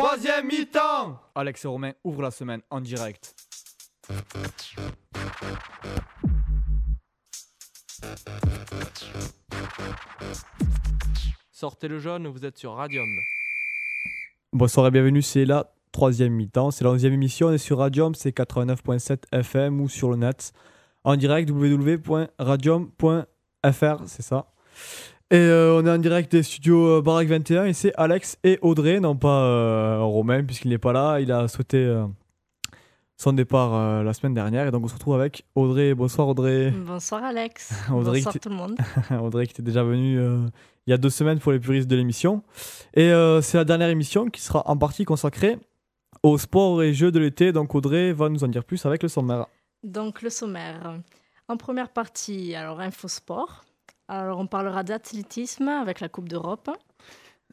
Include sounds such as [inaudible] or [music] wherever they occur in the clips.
troisième mi-temps Alex et Romain ouvrent la semaine en direct. Sortez le jaune, vous êtes sur Radium. Bonsoir et bienvenue, c'est la troisième mi-temps, c'est la onzième émission, on est sur Radium, c'est 89.7 FM ou sur le net, en direct www.radium.fr, c'est ça. Et euh, on est en direct des studios euh, Barack 21 et c'est Alex et Audrey, non pas euh, Romain puisqu'il n'est pas là, il a souhaité euh, son départ la semaine dernière et donc on se retrouve avec Audrey. Bonsoir Audrey. Bonsoir Alex. [laughs] Audrey, Bonsoir tout le monde. [laughs] Audrey qui était déjà venue il y a deux semaines pour les puristes de l'émission. Et c'est la dernière émission qui sera en partie consacrée au sport et jeux de l'été. Donc Audrey va nous en dire plus avec le sommaire. Donc le sommaire. En première partie, alors infosport. Alors on parlera d'athlétisme avec la Coupe d'Europe,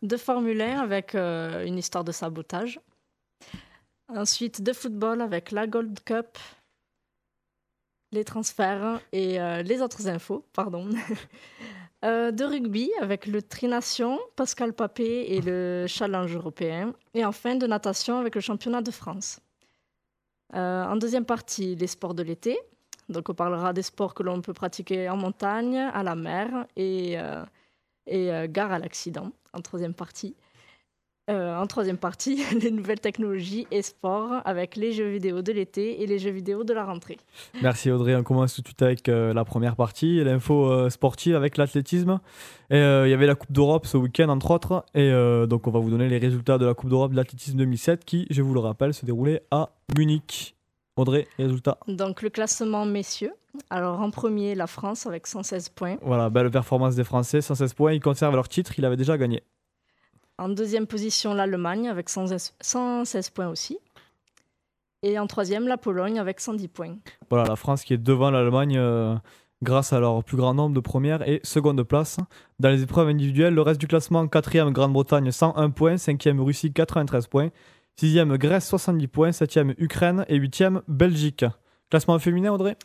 de Formule 1 avec euh, une histoire de sabotage. Ensuite de football avec la Gold Cup, les transferts et euh, les autres infos, pardon. [laughs] Euh, de rugby avec le Trination, Pascal Papé et le Challenge européen. Et enfin de natation avec le championnat de France. En deuxième partie, les sports de l'été. Donc, on parlera des sports que l'on peut pratiquer en montagne, à la mer et, euh, et euh, gare à l'accident. En troisième partie. Euh, en troisième partie, [laughs] les nouvelles technologies et sports avec les jeux vidéo de l'été et les jeux vidéo de la rentrée. Merci Audrey. On commence tout de suite avec la première partie, l'info sportive avec l'athlétisme. Il y avait la Coupe d'Europe ce week-end entre autres. Et donc on va vous donner les résultats de la Coupe d'Europe de l'athlétisme 2007 qui, je vous le rappelle, se déroulait à Munich. Audrey, les résultats. Donc, le classement messieurs. Alors, en premier, la France avec 116 points. Voilà, belle performance des Français, 116 points. Ils conservent leur titre, il avait déjà gagné. En deuxième position, l'Allemagne avec 116 116 points aussi. Et en troisième, la Pologne avec 110 points. Voilà, la France qui est devant l'Allemagne euh, grâce à leur plus grand nombre de premières et secondes places. Dans les épreuves individuelles, le reste du classement 4e Grande-Bretagne 101 points, 5e Russie 93 points, 6e Grèce 70 points, 7e Ukraine et 8e Belgique. Classement féminin, Audrey?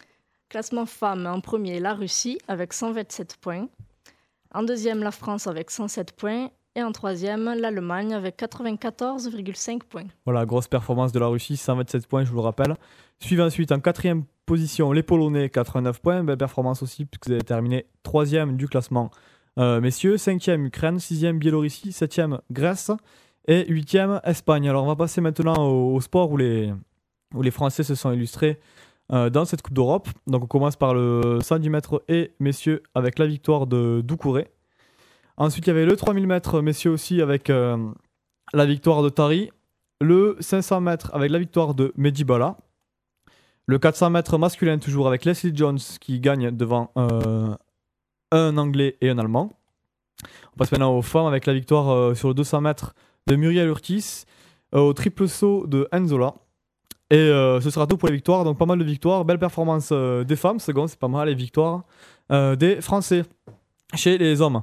Classement femmes, en premier, la Russie avec 127 points. En deuxième, la France avec 107 points. Et en troisième, l'Allemagne avec 94,5 points. Voilà, grosse performance de la Russie, 127 points, je vous le rappelle. Suivent ensuite en quatrième position les Polonais, 89 points. Belle performance aussi, puisque vous avez terminé troisième du classement euh, messieurs. Cinquième Ukraine, sixième Biélorussie, septième Grèce et huitième Espagne. Alors on va passer maintenant au, sport où les, où les Français se sont illustrés euh, dans cette Coupe d'Europe. Donc on commence par le 110 mètres et messieurs avec la victoire de Doucouré. Ensuite, il y avait le 3000 mètres messieurs aussi avec euh, la victoire de Tari. Le 500 mètres avec la victoire de Medibala. Le 400 mètres masculin toujours avec Leslie Jones qui gagne devant euh, un Anglais et un Allemand. On passe maintenant aux femmes avec la victoire sur le 200 mètres de Muriel Urtis, euh, au triple saut de Enzola. Et euh, ce sera tout pour les victoires. Donc pas mal de victoires. Belle performance euh, des femmes. Second, c'est pas mal. Les victoires des Français chez les hommes.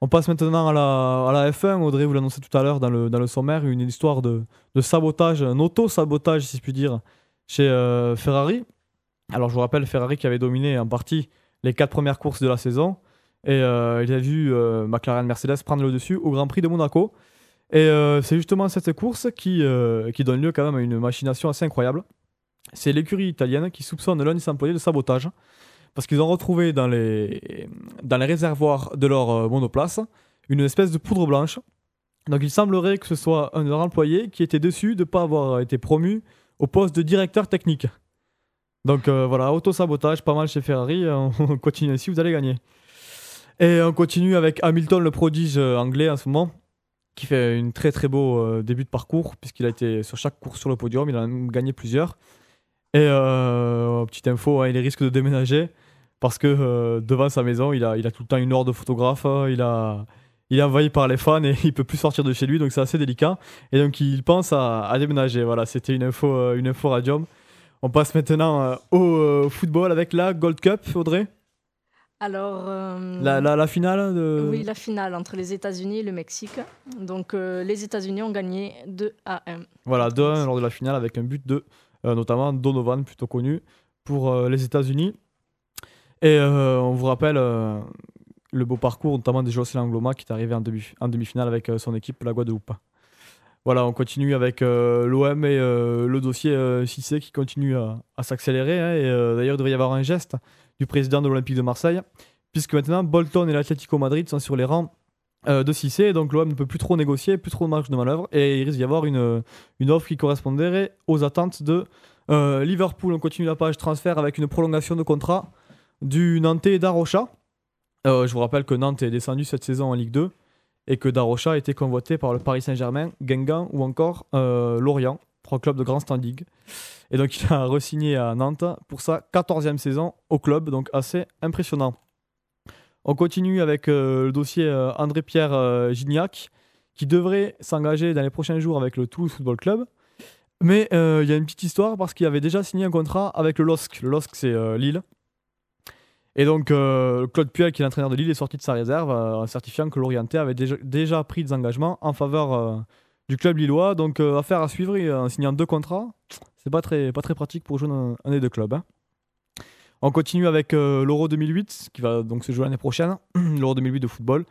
On passe maintenant à la, à la F1. Audrey vous l'annonçait tout à l'heure dans le, dans le sommaire. Une histoire de, de sabotage, un auto-sabotage si je puis dire, chez Ferrari. Alors je vous rappelle, Ferrari qui avait dominé en partie les quatre premières courses de la saison. Et il a vu McLaren Mercedes prendre le dessus au Grand Prix de Monaco. Et euh, c'est justement cette course qui, euh, qui donne lieu quand même à une machination assez incroyable. C'est l'écurie italienne qui soupçonne l'un des employés de sabotage. Parce qu'ils ont retrouvé dans les, réservoirs de leur euh, monoplace une espèce de poudre blanche. Donc il semblerait que ce soit un de leurs employés qui était dessus de ne pas avoir été promu au poste de directeur technique. Donc voilà, auto-sabotage, pas mal chez Ferrari. [laughs] On continue ainsi, vous allez gagner. Et on continue avec Hamilton, le prodige anglais en ce moment, qui fait une très très beau euh, début de parcours, puisqu'il a été sur chaque course sur le podium, il a gagné plusieurs. Et euh, petite info, hein, il risque de déménager, parce que euh, devant sa maison, il a, il a tout le temps une horde de photographes, euh, il, a, il est envahi par les fans et [laughs] il peut plus sortir de chez lui, donc c'est assez délicat. Et donc il pense à, déménager. Voilà, c'était une info, euh, une info radium. On passe maintenant au football avec la Gold Cup, Audrey. Alors, euh, La, la, la finale de... oui, la finale entre les États-Unis et le Mexique. Donc, euh, les États-Unis ont gagné 2 à 1. Voilà, 2-1 lors de la finale avec un but de euh, notamment Donovan, plutôt connu, pour les États-Unis. Et on vous rappelle le beau parcours, notamment de Jocelyn Angloma qui est arrivé en, demi- en demi-finale avec son équipe, la Guadeloupe. Voilà, on continue avec l'OM et le dossier euh, Cissé qui continue à, à s'accélérer. hein, et d'ailleurs, il devrait y avoir un geste du président de l'Olympique de Marseille, puisque maintenant Bolton et l'Atlético Madrid sont sur les rangs euh, de Cissé. Et donc l'OM ne peut plus trop négocier, plus trop de marge de manœuvre. Et il risque d'y avoir une, une offre qui correspondrait aux attentes de euh, Liverpool. On continue la page transfert avec une prolongation de contrat du Nantais d'Arocha. Euh, je vous rappelle que Nantes est descendu cette saison en Ligue 2 et que Darocha a été convoité par le Paris Saint-Germain, Guingamp ou encore euh, Clubs de grand standing. Et donc il a re-signé à Nantes pour sa 14e saison au club, donc assez impressionnant. On continue avec euh, le dossier euh, André-Pierre euh, Gignac, qui devrait s'engager dans les prochains jours avec le Toulouse Football Club. Mais il y a une petite histoire parce qu'il avait déjà signé un contrat avec le LOSC. Le LOSC, c'est Lille. Et donc, Claude Puel, qui est l'entraîneur de Lille, est sorti de sa réserve en certifiant que l'Orienté avait déjà, déjà pris des engagements en faveur du club lillois. Donc, euh, affaire à suivre et, en signant deux contrats. C'est pas très, pas très pratique pour jouer dans un des deux clubs. hein. On continue avec euh, l'Euro 2008, qui va donc se jouer l'année prochaine, [clears throat] l'Euro 2008 de football,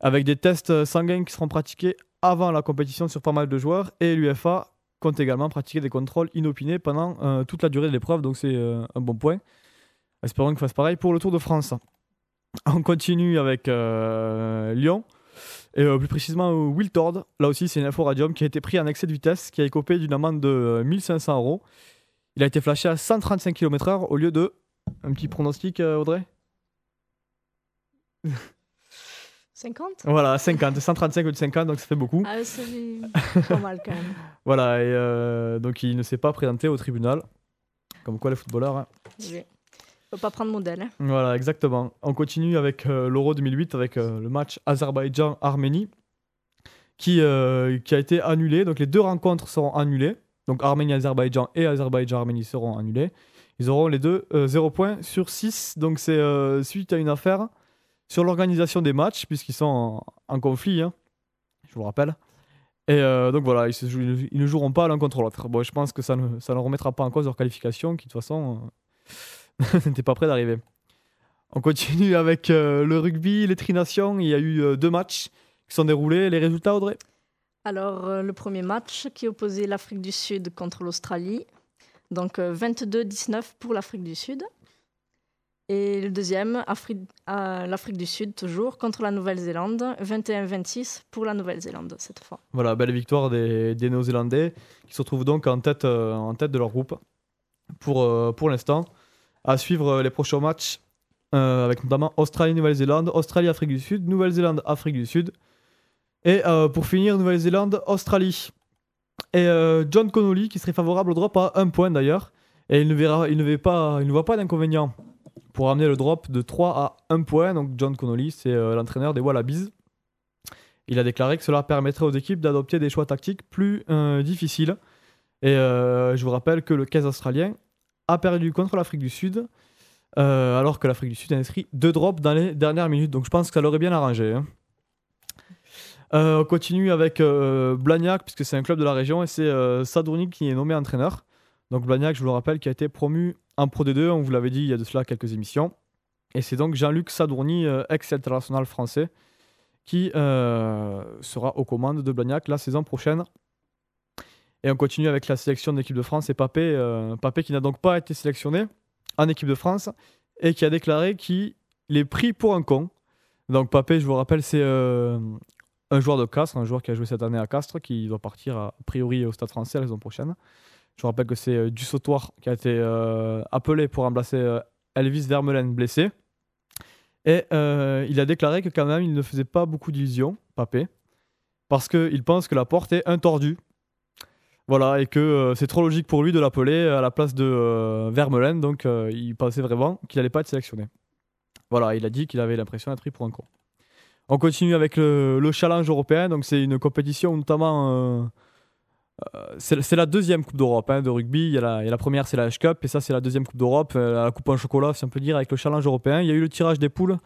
avec des tests euh, sanguins qui seront pratiqués avant la compétition sur pas mal de joueurs. Et l'UFA compte également pratiquer des contrôles inopinés pendant euh, toute la durée de l'épreuve, donc c'est euh, un bon point. Espérons qu'il fasse pareil pour le Tour de France. On continue avec euh, Lyon. Et euh, plus précisément euh, Wiltord. Là aussi, c'est une info radium qui a été pris en excès de vitesse, qui a écopé d'une amende de euh, 1500 euros. Il a été flashé à 135 km/h au lieu de. Un petit pronostic, euh, Audrey? 50 Voilà, 50. 135 ou de 50, donc ça fait beaucoup. Ah, c'est pas mal quand même. [laughs] Voilà, et euh, donc il ne s'est pas présenté au tribunal. Comme quoi, les footballeurs. hein. Oui. Faut pas prendre modèle. hein. Voilà, exactement. On continue avec euh, l'Euro 2008, avec euh, le match Azerbaïdjan-Arménie, qui, euh, qui a été annulé. Donc les deux rencontres seront annulées. Donc Arménie-Azerbaïdjan et Azerbaïdjan-Arménie seront annulés. Ils auront les deux 0 points sur 6. Donc c'est suite à une affaire sur l'organisation des matchs, puisqu'ils sont en, conflit, hein, je vous le rappelle. Et donc voilà, ils, ne joueront pas l'un contre l'autre. Bon, je pense que ça ne, ça ne remettra pas en cause leur qualification, qui de toute façon [laughs] n'était pas prêt d'arriver. On continue avec euh, le rugby, les trinations. Il y a eu euh, deux matchs qui sont déroulés. Les résultats, Audrey? Alors, euh, le premier match qui opposait l'Afrique du Sud contre l'Australie. Donc, euh, 22-19 pour l'Afrique du Sud. Et le deuxième, Afri- l'Afrique du Sud, toujours, contre la Nouvelle-Zélande. 21-26 pour la Nouvelle-Zélande, cette fois. Voilà, belle victoire des, des Néo-Zélandais qui se retrouvent donc en tête, en tête de leur groupe pour, pour l'instant. À suivre euh, les prochains matchs euh, avec notamment Australie-Nouvelle-Zélande, Australie-Afrique du Sud, Nouvelle-Zélande-Afrique du Sud. Et euh, pour finir, Nouvelle-Zélande-Australie. Et John Connolly qui serait favorable au drop à un point d'ailleurs. Et il ne, verra, il ne, pas, il ne voit pas d'inconvénient pour amener le drop de 3 à 1 point. Donc John Connolly, c'est l'entraîneur des Wallabies. Il a déclaré que cela permettrait aux équipes d'adopter des choix tactiques plus difficiles. Et je vous rappelle que le 15 australien a perdu contre l'Afrique du Sud, euh, alors que l'Afrique du Sud a inscrit deux drops dans les dernières minutes. Donc je pense que ça l'aurait bien arrangé. hein. Euh, on continue avec euh, Blagnac, puisque c'est un club de la région, et c'est Sadourny qui est nommé entraîneur. Donc Blagnac, je vous le rappelle, qui a été promu en Pro D2, on vous l'avait dit il y a de cela quelques émissions. Et c'est donc Jean-Luc Sadourny, ex-international français, qui sera aux commandes de Blagnac la saison prochaine. Et on continue avec la sélection de l'équipe de France et Papé, euh, Papé qui n'a donc pas été sélectionné en équipe de France et qui a déclaré qu'il est pris pour un con. Donc Papé, je vous rappelle, c'est euh, un joueur de Castres, un joueur qui a joué cette année à Castres, qui doit partir a priori au Stade français la saison prochaine. Je vous rappelle que c'est euh, qui a été euh, appelé pour remplacer Elvis Vermeulen blessé. Et il a déclaré que quand même il ne faisait pas beaucoup d'illusions, Papé, parce qu'il pense que la porte est intordue. Voilà, et que euh, c'est trop logique pour lui de l'appeler à la place de euh, Vermeulen, donc euh, il pensait vraiment qu'il n'allait pas être sélectionné. Voilà, il a dit qu'il avait l'impression d'être pris pour un con. On continue avec le, le challenge européen, donc c'est une compétition notamment. euh, euh, c'est la deuxième Coupe d'Europe hein, de rugby. Il y, a la, première, c'est la H-Cup, et ça, c'est la deuxième Coupe d'Europe, euh, la Coupe en chocolat, si on peut dire, avec le challenge européen. Il y a eu le tirage des poules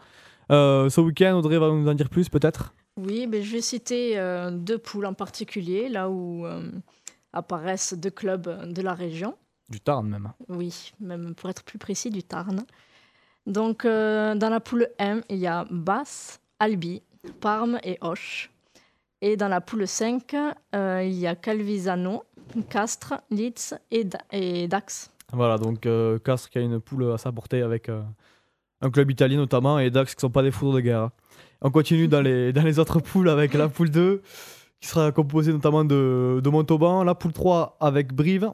euh, ce week-end. Audrey va nous en dire plus, peut-être? Oui, ben, je vais citer euh, deux poules en particulier, là où euh, apparaissent deux clubs de la région. Du Tarn, même. Oui, même pour être plus précis, du Tarn. Donc, euh, dans la poule M, il y a Basse, Albi, Parme et Auch. Et dans la poule 5, euh, il y a Calvisano, Castres, Leeds et, Da- et Dax. Voilà, donc euh, Castres qui a une poule à sa portée avec euh, un club italien notamment et Dax qui sont pas des foudres de guerre. hein. On continue dans les, [laughs] dans les autres poules avec la poule 2 qui sera composée notamment de, Montauban, la poule 3 avec Brive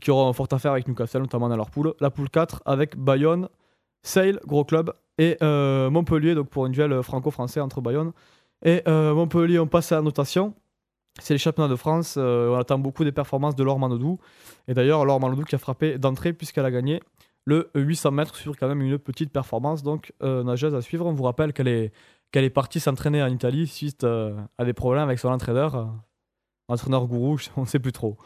qui aura un fort affaire avec Newcastle notamment dans leur poule, la poule 4 avec Bayonne, Sale, gros club, et euh, Montpellier, donc pour une duel franco-français entre Bayonne et euh, Montpellier. On passe à la notation. C'est les championnats de France. euh, on attend beaucoup des performances de Laure Manodou. Et d'ailleurs, Laure Manodou qui a frappé d'entrée puisqu'elle a gagné le 800 mètres sur quand même une petite performance. Donc, nageuse à suivre. On vous rappelle qu'elle est, qu'elle est partie s'entraîner en Italie suite euh, à des problèmes avec son entraîneur. euh, entraîneur gourou, [laughs] on ne sait plus trop.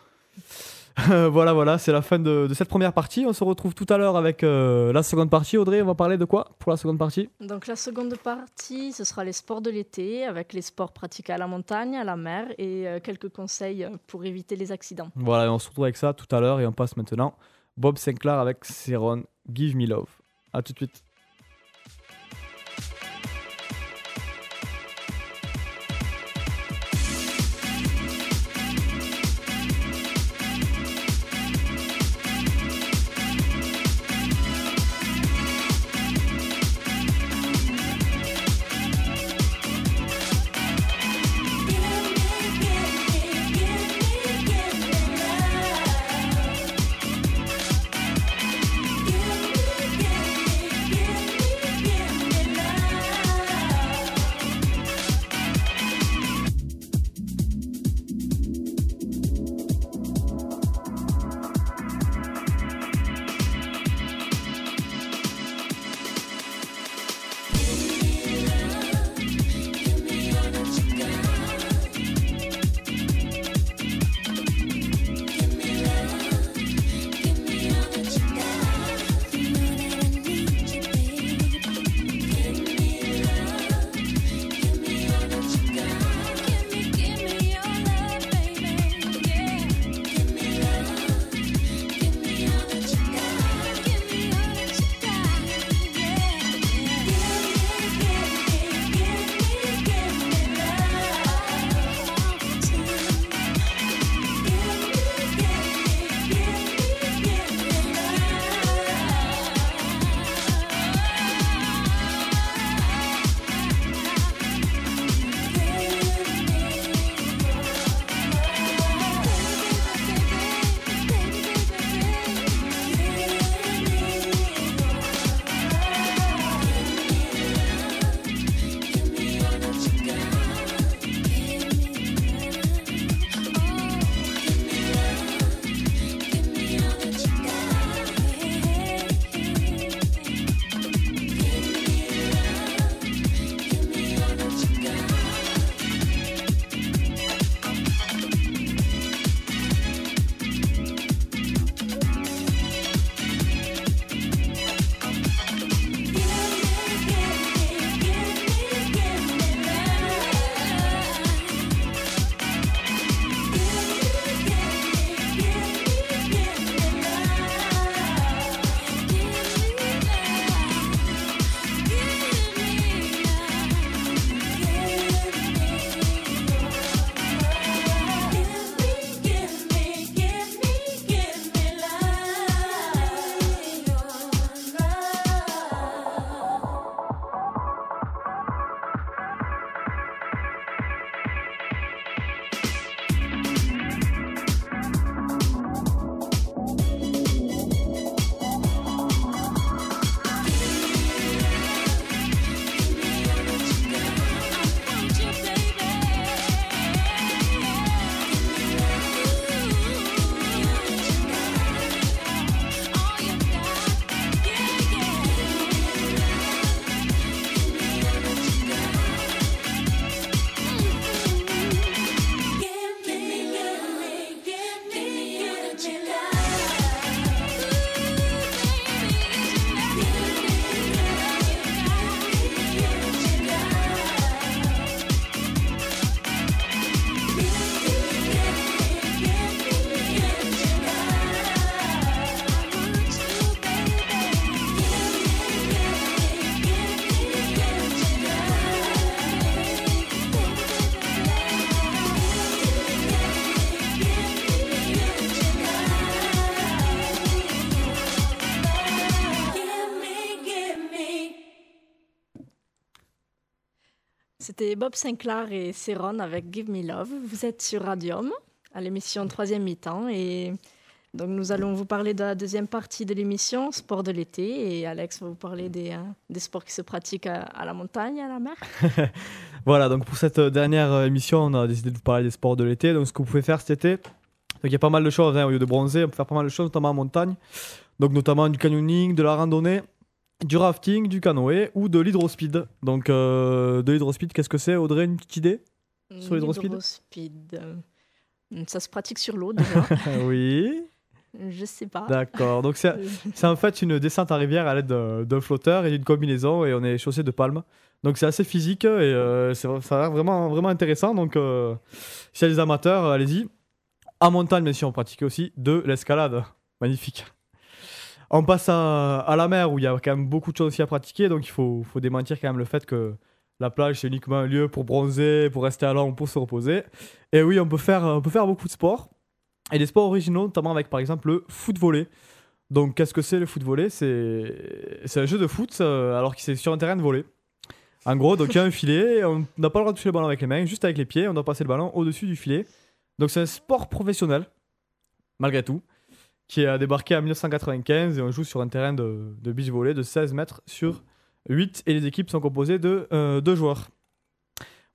Euh, voilà, voilà, c'est la fin de, de cette première partie. On se retrouve tout à l'heure avec euh, la seconde partie. Audrey, on va parler de quoi pour la seconde partie? Donc la seconde partie, ce sera les sports de l'été, avec les sports pratiqués à la montagne, à la mer et quelques conseils pour éviter les accidents. Voilà, et on se retrouve avec ça tout à l'heure et on passe maintenant Bob Sinclair avec Céron, Give Me Love. A tout de suite. C'était Bob Sinclair et Céron avec Give Me Love. Vous êtes sur Radium, à l'émission Troisième Mi-temps. Et donc, nous allons vous parler de la deuxième partie de l'émission, Sport de l'été. Et Alex va vous parler des, euh, des sports qui se pratiquent à, la montagne, à la mer. [laughs] Voilà, donc pour cette euh, dernière euh, émission, on a décidé de vous parler des sports de l'été. Donc, ce que vous pouvez faire cet été, donc il y a pas mal de choses. hein, au lieu de bronzer, on peut faire pas mal de choses, notamment en montagne. Donc, notamment du canyoning, de la randonnée, du rafting, du canoë ou de l'hydrospeed. Donc, euh, de l'hydrospeed, qu'est-ce que c'est, Audrey Une petite idée Sur l'hydrospeed? L'hydrospeed, euh, Ça se pratique sur l'eau déjà. [laughs] Oui. Je sais pas. D'accord. Donc, [laughs] c'est en fait une descente en rivière à l'aide d'un flotteur et d'une combinaison et on est chaussé de palmes. Donc, c'est assez physique et euh, ça a l'air vraiment, vraiment intéressant. Donc, s'il y a des amateurs, allez-y. En montagne, bien sûr, on pratique aussi de l'escalade. Magnifique. On passe à, la mer où il y a quand même beaucoup de choses aussi à pratiquer. Donc, il faut, faut démentir quand même le fait que la plage, c'est uniquement un lieu pour bronzer, pour rester à l'ombre, pour se reposer. Et oui, on peut faire, on peut faire beaucoup de sports. Et des sports originaux, notamment avec par exemple le foot volley. Donc, qu'est-ce que c'est le foot volley? C'est c'est un jeu de foot euh, alors que c'est sur un terrain de volley. En gros, donc il y a un filet, on n'a pas le droit de toucher le ballon avec les mains, juste avec les pieds, on doit passer le ballon au-dessus du filet. Donc c'est un sport professionnel, malgré tout, qui a débarqué en 1995 et on joue sur un terrain de, beach volley de 16 mètres sur 8 et les équipes sont composées de 2 joueurs.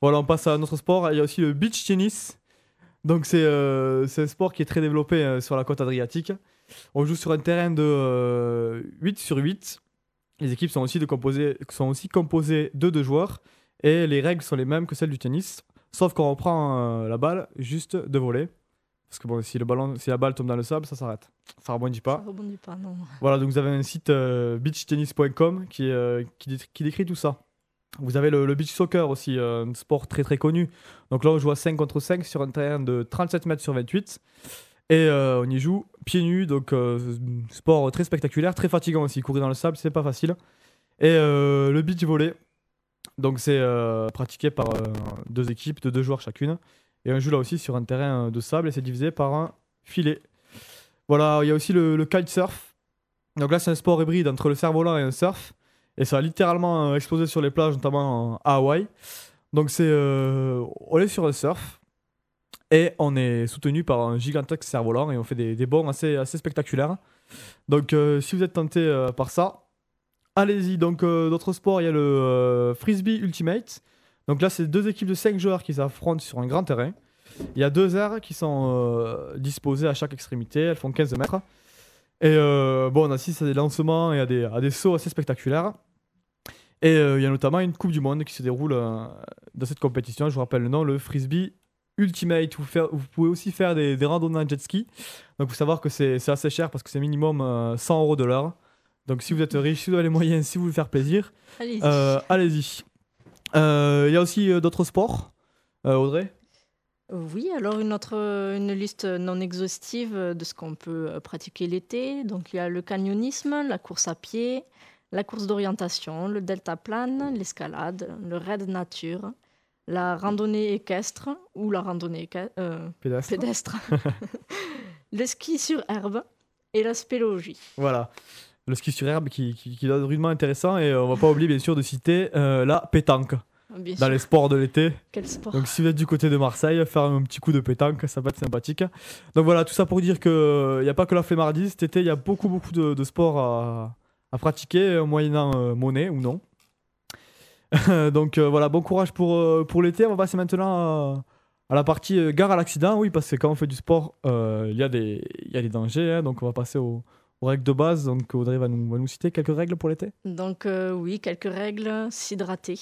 Voilà, on passe à notre sport. Il y a aussi le beach tennis. Donc c'est euh, un sport qui est très développé euh, sur la côte adriatique. On joue sur un terrain de euh, 8 sur 8. Les équipes sont aussi, de composées, sont aussi composées de deux joueurs et les règles sont les mêmes que celles du tennis, sauf qu'on reprend euh, la balle juste de voler. Parce que bon, si, le ballon, si la balle tombe dans le sable, ça s'arrête. Ça rebondit pas. Ça rebondit pas, non. Voilà, donc vous avez un site euh, beachtennis.com qui, euh, qui, dé- qui décrit tout ça. Vous avez le, le beach soccer aussi, euh, un sport très très connu. Donc là, on joue à 5 contre 5 sur un terrain de 37 mètres sur 28. Et on y joue pieds nus, donc sport très spectaculaire, très fatigant aussi. Courir dans le sable, c'est pas facile. Et le beach volley, donc c'est pratiqué par deux équipes de deux joueurs chacune. Et on joue là aussi sur un terrain de sable et c'est divisé par un filet. Voilà, il y a aussi le, le kitesurf. Donc là, c'est un sport hybride entre le cerf-volant et un surf. Et ça a littéralement euh, explosé sur les plages, notamment à Hawaï. Donc c'est, euh, on est sur un surf et on est soutenu par un gigantesque cerf-volant et on fait des, des bonds assez, spectaculaires. Donc euh, si vous êtes tenté euh, par ça, allez-y. Donc euh, d'autres sports, il y a le euh, frisbee ultimate. Donc là, c'est deux équipes de 5 joueurs qui s'affrontent sur un grand terrain. Il y a deux aires qui sont euh, disposées à chaque extrémité, elles font 15 mètres. Et euh, bon, on assiste à des lancements et à des, à des sauts assez spectaculaires. Et euh, il y a notamment une Coupe du Monde qui se déroule dans cette compétition. Je vous rappelle le nom, le Frisbee Ultimate. Vous, faire- vous pouvez aussi faire des, des randonnées en jet ski. Donc, il faut savoir que c'est assez cher parce que c'est minimum euh, 100 euros de l'heure. Donc, si vous êtes riche, si vous avez les moyens, si vous voulez faire plaisir, Allez-y. Il y a aussi euh, d'autres sports. Euh, Audrey? Oui, alors une autre une liste non exhaustive de ce qu'on peut euh, pratiquer l'été. Donc il y a le canyonisme, la course à pied, la course d'orientation, le deltaplane, l'escalade, le raid nature, la randonnée équestre ou la randonnée euh, Pédestre. pédestre, [laughs] le ski sur herbe et la spéléologie. Voilà. Le ski sur herbe qui, qui, qui donne rudement intéressant. Et euh, on va pas oublier, bien sûr, de citer euh, la pétanque Bien dans sûr, les sports de l'été. quel sport. Donc si vous êtes du côté de Marseille, faire un petit coup de pétanque, ça peut être sympathique. Donc voilà, tout ça pour dire qu'il n'y a pas que la flemmardise. Cet été, il y a beaucoup, beaucoup de, de sports à, à pratiquer, euh, moyennant euh, monnaie ou non. [laughs] Donc euh, voilà, bon courage pour, euh, pour l'été. On va passer maintenant à, à la partie euh, gare à l'accident. Oui, parce que quand on fait du sport, euh, il y, a des- il y a des dangers. hein. donc on va passer aux, aux règles de base. Donc Audrey va nous, va nous citer quelques règles pour l'été? Donc euh, oui, quelques règles, s'hydrater.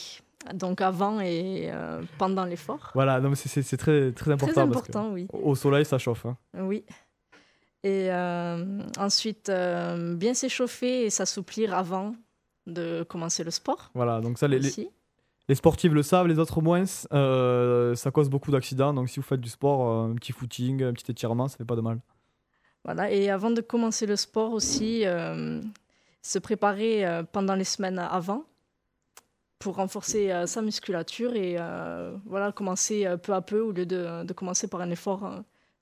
Donc avant et euh, pendant l'effort. Voilà, non, mais c'est- très, très important. Très parce que important, oui. au soleil, ça chauffe. hein. Oui. Et euh, ensuite, bien s'échauffer et s'assouplir avant de commencer le sport. Voilà, donc ça, les, les- sportifs le savent, les autres moins. Ça cause beaucoup d'accidents. Donc, si vous faites du sport, un petit footing, un petit étirement, ça fait pas de mal. Voilà. Et avant de commencer le sport aussi, euh, se préparer euh, pendant les semaines avant pour renforcer euh, sa musculature et voilà, commencer peu à peu au lieu de, de commencer par un effort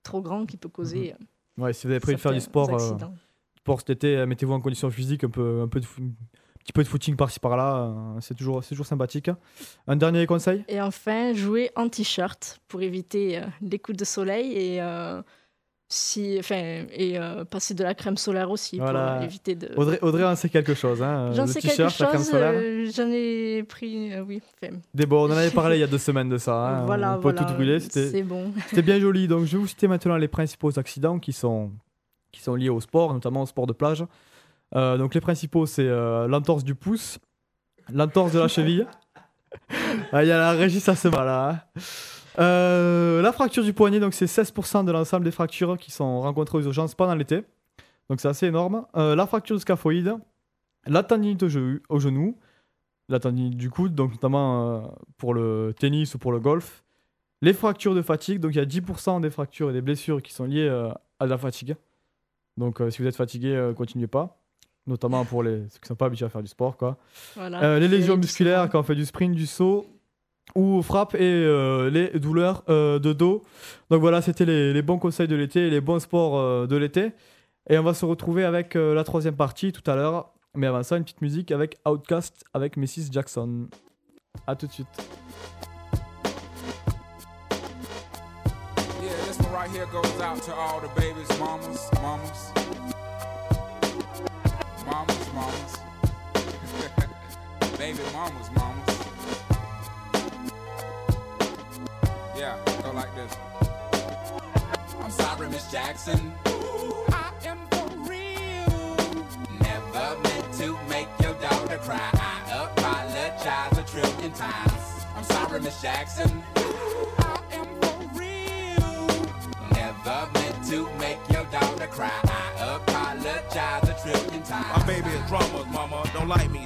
trop grand qui peut causer Ouais, si vous avez prévu de faire du sport, cet été, mettez-vous en condition physique, un peu, un peu de petit peu de footing par-ci par-là, c'est toujours, toujours sympathique. Un dernier conseil? Et enfin, jouer en t-shirt pour éviter les coups de soleil et, si, enfin, et euh, passer de la crème solaire aussi Voilà. pour éviter de. Audrey, Audrey en sait quelque chose. Hein, J'en sais quelque t-shirt, la crème chose, solaire. euh, j'en ai pris, euh, oui. Des bon, on en avait parlé il y a deux [laughs] semaines de ça. Hein, voilà, on peut voilà, tout brûler. C'était c'est bon. c'était bien joli. Donc, je vais vous citer maintenant les principaux accidents qui sont, qui sont liés au sport, notamment au sport de plage. Euh, donc, les principaux, c'est euh, l'entorse du pouce, l'entorse de la cheville. [laughs] Ah, Il y a la régie, ça se va là. hein. Euh, la fracture du poignet, donc c'est 16% de l'ensemble des fractures qui sont rencontrées aux urgences pendant l'été. Donc c'est assez énorme. Euh, la fracture du scaphoïde, la tendinite au, ge- au genou, la tendinite du coude, donc notamment euh, pour le tennis ou pour le golf. Les fractures de fatigue, donc il y a 10% des fractures et des blessures qui sont liées à la fatigue. Donc si vous êtes fatigué, continuez pas. Notamment pour les, ceux qui ne sont pas habitués à faire du sport. Quoi. Voilà. Euh, les lésions musculaires quand on fait du sprint, du saut ou frappe et euh, les douleurs euh, de dos. Donc voilà, c'était les, bons conseils de l'été, les bons sports euh, de l'été. Et on va se retrouver avec la troisième partie tout à l'heure. Mais avant ça, une petite musique avec Outcast avec Mrs. Jackson. A tout de suite. Like this. I'm sorry, Miss Jackson. I am for real. Never meant to make your daughter cry. I apologize a trillion times. I'm sorry, Miss Jackson. I am for real. Never meant to make your daughter cry. I apologize a trillion times. My baby is drama, mama. Don't like me.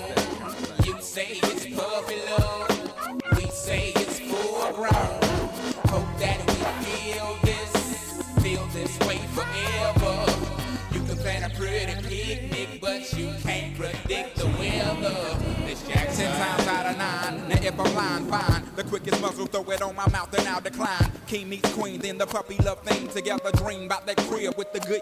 If fine. The quickest muzzle, throw it on my mouth and I'll decline. King meets queen, then the puppy love thing. Together dream about that crib with the good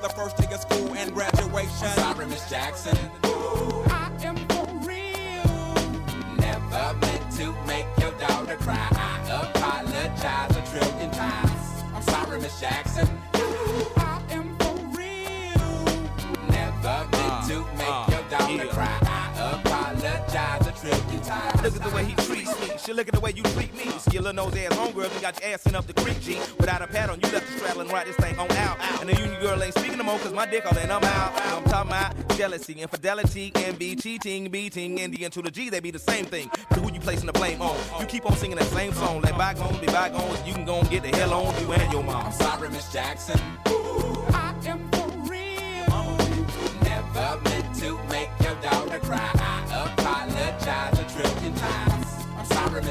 the first day of school and graduation. I'm sorry, Miss Jackson. Ooh, I am for real. Never meant to make your daughter cry. I apologize a trillion times. I'm sorry, Miss Jackson. Ooh, I am for real. Never meant to make uh, your daughter yeah. cry. I apologize a trillion times. Look at the way he me. Look at the way you treat me. You See your little nose ass homegirl you got your ass sent up the creek, G. Without a pad on, you left the straddle and ride this thing on out. And the union girl ain't speaking no more, cause my dick all in, I'm out. I'm talking about jealousy, infidelity, envy, cheating, beating, and the to the G, they be the same thing. But who you placing the blame on? You keep on singing that same song. Let bygones be bygones. You can go and get the hell on you and your mom. I'm sorry, Miss Jackson.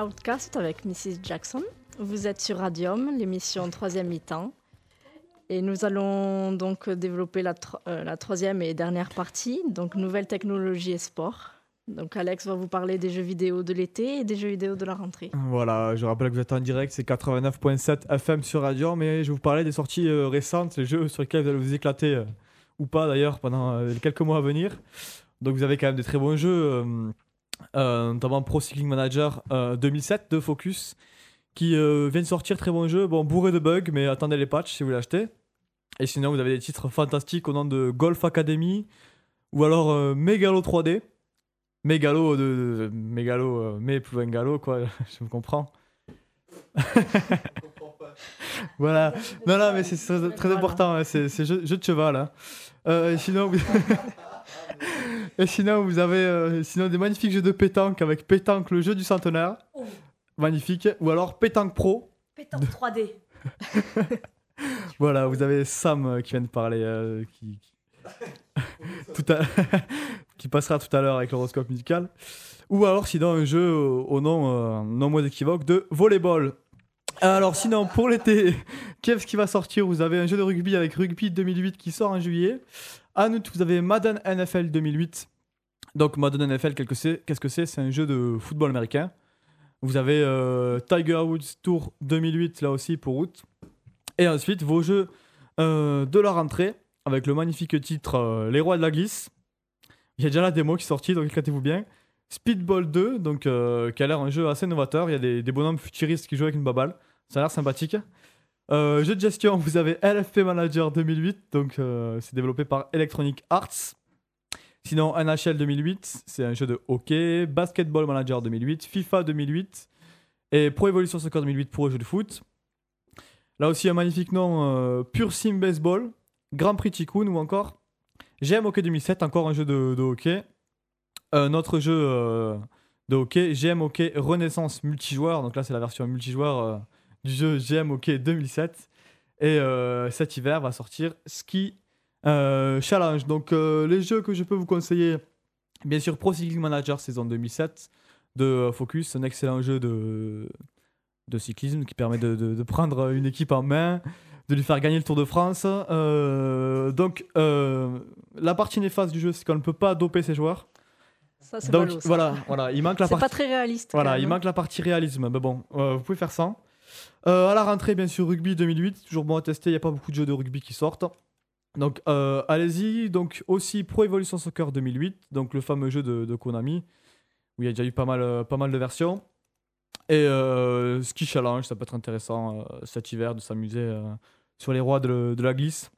Outcast avec Mrs. Jackson. Vous êtes sur Radium, l'émission troisième mi-temps. Et nous allons donc développer la, tro- euh, troisième et dernière partie, donc nouvelles technologies et sport. Donc Alex va vous parler des jeux vidéo de l'été et des jeux vidéo de la rentrée. Voilà, je rappelle que vous êtes en direct, c'est 89.7 FM sur Radio, mais je vous parler des sorties euh, récentes, les jeux sur lesquels vous allez vous éclater, euh, ou pas d'ailleurs, pendant euh, les quelques mois à venir. Donc vous avez quand même des très bons jeux, euh, euh, notamment Pro Cycling Manager euh, 2007 de Focus, qui euh, vient de sortir, très bon jeu, bon bourré de bugs, mais attendez les patchs si vous l'achetez. Et sinon vous avez des titres fantastiques au nom de Golf Academy, ou alors euh, Megalo 3D. Mégalo de, de- mégalo euh, mais plus loin galo quoi [laughs] je me comprends [laughs] voilà non non mais c'est très, important hein, c'est jeu, de cheval hein. Euh, sinon. [laughs] et sinon vous avez euh, sinon des magnifiques jeux de pétanque avec pétanque le jeu du centenaire Oh. magnifique ou alors pétanque pro Pétanque [laughs] 3D. voilà vous avez Sam euh, qui vient de parler euh, qui, qui- [laughs] tout à- [laughs] qui passera tout à l'heure avec l'horoscope musical. Ou alors sinon un jeu au, au nom euh, non moins équivoque de volleyball. Alors sinon pour l'été, qu'est-ce qui va sortir? Vous avez un jeu de rugby avec Rugby 2008 qui sort en juillet. En août, vous avez Madden NFL 2008. Donc Madden NFL, qu'est-ce que c'est c'est? Un jeu de football américain. Vous avez euh, Tiger Woods Tour 2008 là aussi pour août. Et ensuite vos jeux euh, de la rentrée avec le magnifique titre euh, Les Rois de la Glisse. Il y a déjà la démo qui est sortie, donc éclatez-vous bien. Speedball 2, donc, qui a l'air un jeu assez novateur. Il y a des, des bonhommes futuristes qui jouent avec une baballe. Ça a l'air sympathique. Euh, jeu de gestion, vous avez LFP Manager 2008, donc euh, c'est développé par Electronic Arts. Sinon, NHL 2008, c'est un jeu de hockey. Basketball Manager 2008, FIFA 2008 et Pro Evolution Soccer 2008 pour jeu de foot. Là aussi, un magnifique nom euh, Pure Sim Baseball, Grand Prix Tycoon ou encore GM Hockey 2007, encore un jeu de, hockey. Un autre jeu de hockey, GM Hockey Renaissance multijoueur. Donc là, c'est la version multijoueur du jeu GM Hockey 2007. Et euh, cet hiver va sortir Ski euh, Challenge. Donc euh, les jeux que je peux vous conseiller, bien sûr Pro Cycling Manager saison 2007 de Focus, un excellent jeu de, de cyclisme qui permet de, de- de prendre une équipe en main, de lui faire gagner le Tour de France. Donc la partie néfaste du jeu, c'est qu'on ne peut pas doper ses joueurs. Ça, c'est Donc ballot, ça. voilà, voilà, il manque la C'est partie. pas très réaliste. Voilà, il même, manque la partie réalisme. Mais bon, vous pouvez faire ça. Euh, à la rentrée, bien sûr, rugby 2008, toujours bon à tester. Il n'y a pas beaucoup de jeux de rugby qui sortent. Donc, euh, allez-y. Donc, aussi Pro Evolution Soccer 2008, donc le fameux jeu de, Konami, où il y a déjà eu pas mal, euh, pas mal de versions. Et euh, Ski Challenge, ça peut être intéressant cet hiver de s'amuser sur les rois de, la glisse.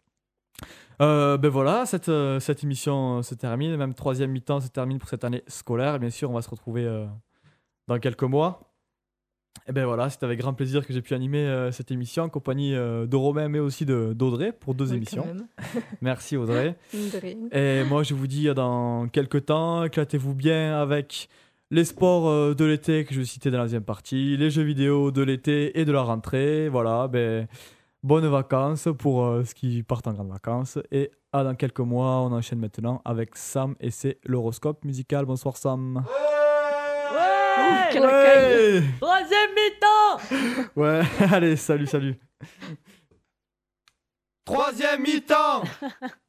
Ben voilà, cette, cette émission se termine, même troisième mi-temps se termine pour cette année scolaire. Bien sûr, on va se retrouver dans quelques mois. Et ben voilà, c'est avec grand plaisir que j'ai pu animer euh, cette émission en compagnie euh, de Romain, mais aussi de- d'Audrey pour deux oui, émissions. [laughs] Merci Audrey. Et moi, je vous dis à dans quelques temps, éclatez-vous bien avec les sports euh, de l'été que je vais citer dans la deuxième partie, les jeux vidéo de l'été et de la rentrée. Voilà, ben, bonnes vacances pour euh, ceux qui partent en grandes vacances. Et à dans quelques mois, on enchaîne maintenant avec Sam et c'est l'horoscope musical. Bonsoir Sam. Ouais Quel accueil. Ouais, Troisième mi-temps ouais. [laughs] allez, salut, salut. Troisième mi-temps [laughs]